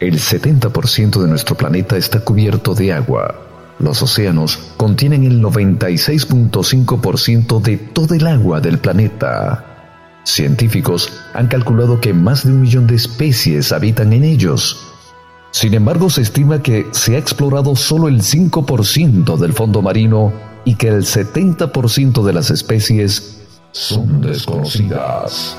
El 70% de nuestro planeta está cubierto de agua. Los océanos contienen el 96.5% de todo el agua del planeta. Científicos han calculado que más de un millón de especies habitan en ellos. Sin embargo, se estima que se ha explorado solo el 5% del fondo marino y que el 70% de las especies son desconocidas.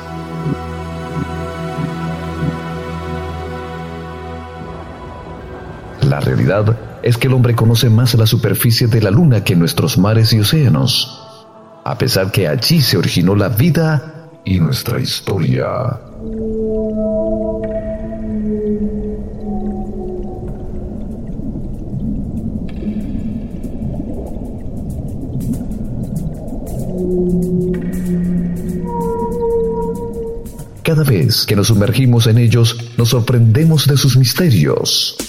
Realidad es que el hombre conoce más la superficie de la luna que nuestros mares y océanos, a pesar que allí se originó la vida y nuestra historia. Cada vez que nos sumergimos en ellos, nos sorprendemos de sus misterios.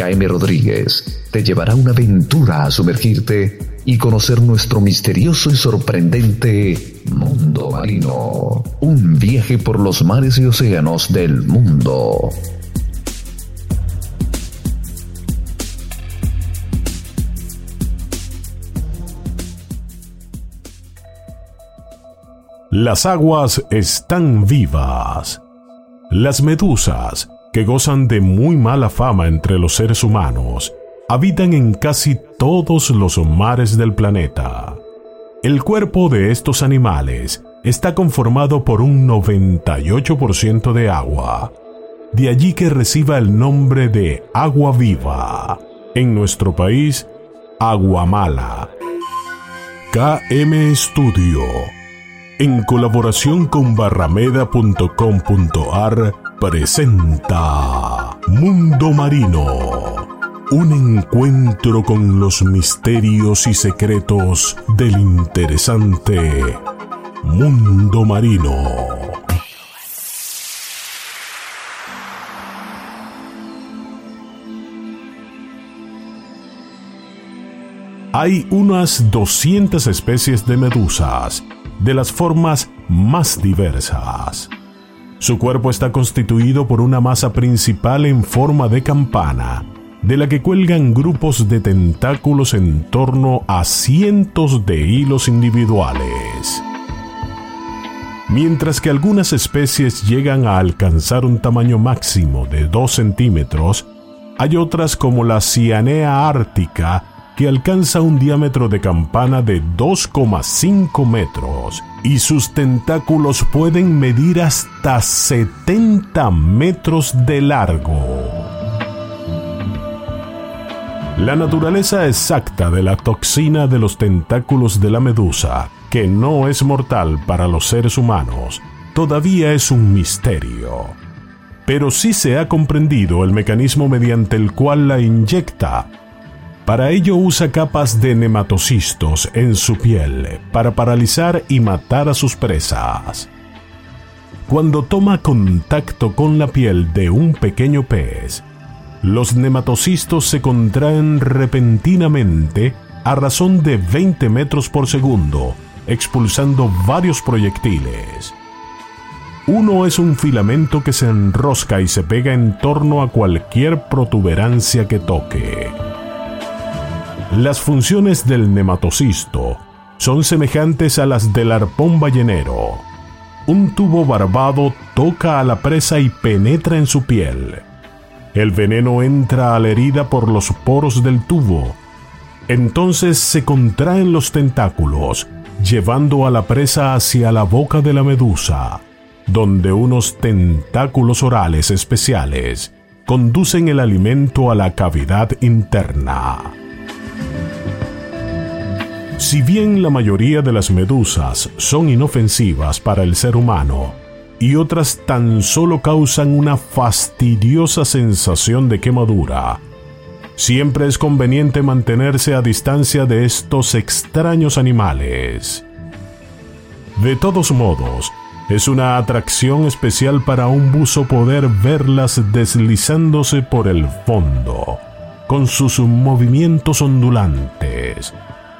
KM Rodríguez te llevará una aventura a sumergirte y conocer nuestro misterioso y sorprendente mundo marino. Un viaje por los mares y océanos del mundo. Las aguas están vivas. Las medusas, que gozan de muy mala fama entre los seres humanos, habitan en casi todos los mares del planeta. El cuerpo de estos animales está conformado por un 98% de agua, de allí que reciba el nombre de agua viva. En nuestro país, agua mala. KM Studio en colaboración con barrameda.com.ar, presenta Mundo Marino. Un encuentro con los misterios y secretos del interesante Mundo Marino. Hay unas 200 especies de medusas de las formas más diversas. Su cuerpo está constituido por una masa principal en forma de campana, de la que cuelgan grupos de tentáculos en torno a cientos de hilos individuales. Mientras que algunas especies llegan a alcanzar un tamaño máximo de 2 centímetros, hay otras como la cianea ártica que alcanza un diámetro de campana de 2,5 metros y sus tentáculos pueden medir hasta 70 metros de largo. La naturaleza exacta de la toxina de los tentáculos de la medusa, que no es mortal para los seres humanos, todavía es un misterio. Pero sí se ha comprendido el mecanismo mediante el cual la inyecta para ello usa capas de nematocistos en su piel para paralizar y matar a sus presas. Cuando toma contacto con la piel de un pequeño pez, los nematocistos se contraen repentinamente a razón de 20 metros por segundo, expulsando varios proyectiles. Uno es un filamento que se enrosca y se pega en torno a cualquier protuberancia que toque. Las funciones del nematocisto son semejantes a las del arpón ballenero. Un tubo barbado toca a la presa y penetra en su piel. El veneno entra a la herida por los poros del tubo. Entonces se contraen los tentáculos, llevando a la presa hacia la boca de la medusa, donde unos tentáculos orales especiales conducen el alimento a la cavidad interna. Si bien la mayoría de las medusas son inofensivas para el ser humano, y otras tan solo causan una fastidiosa sensación de quemadura, siempre es conveniente mantenerse a distancia de estos extraños animales. De todos modos, es una atracción especial para un buzo poder verlas deslizándose por el fondo, con sus movimientos ondulantes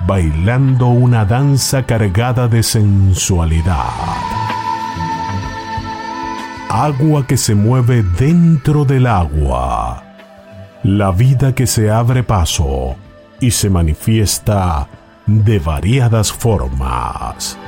bailando una danza cargada de sensualidad. agua que se mueve dentro del agua, la vida que se abre paso y se manifiesta de variadas formas.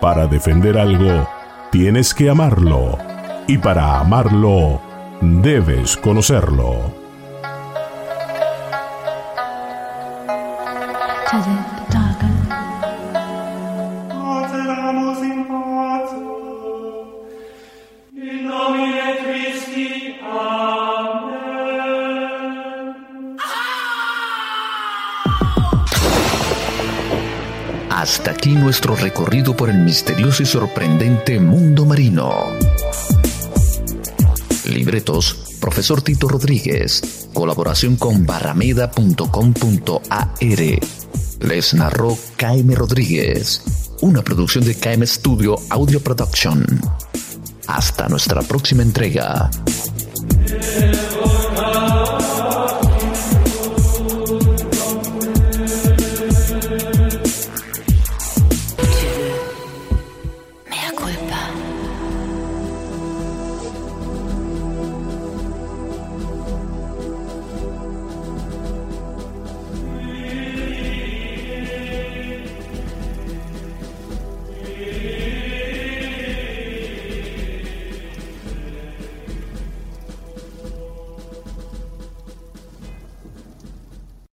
Para defender algo, tienes que amarlo. Y para amarlo, debes conocerlo. Hasta aquí nuestro recorrido por el misterioso y sorprendente mundo marino. Libretos, profesor Tito Rodríguez. Colaboración con barrameda.com.ar. Les narró KM Rodríguez. Una producción de KM Studio Audio Production. Hasta nuestra próxima entrega.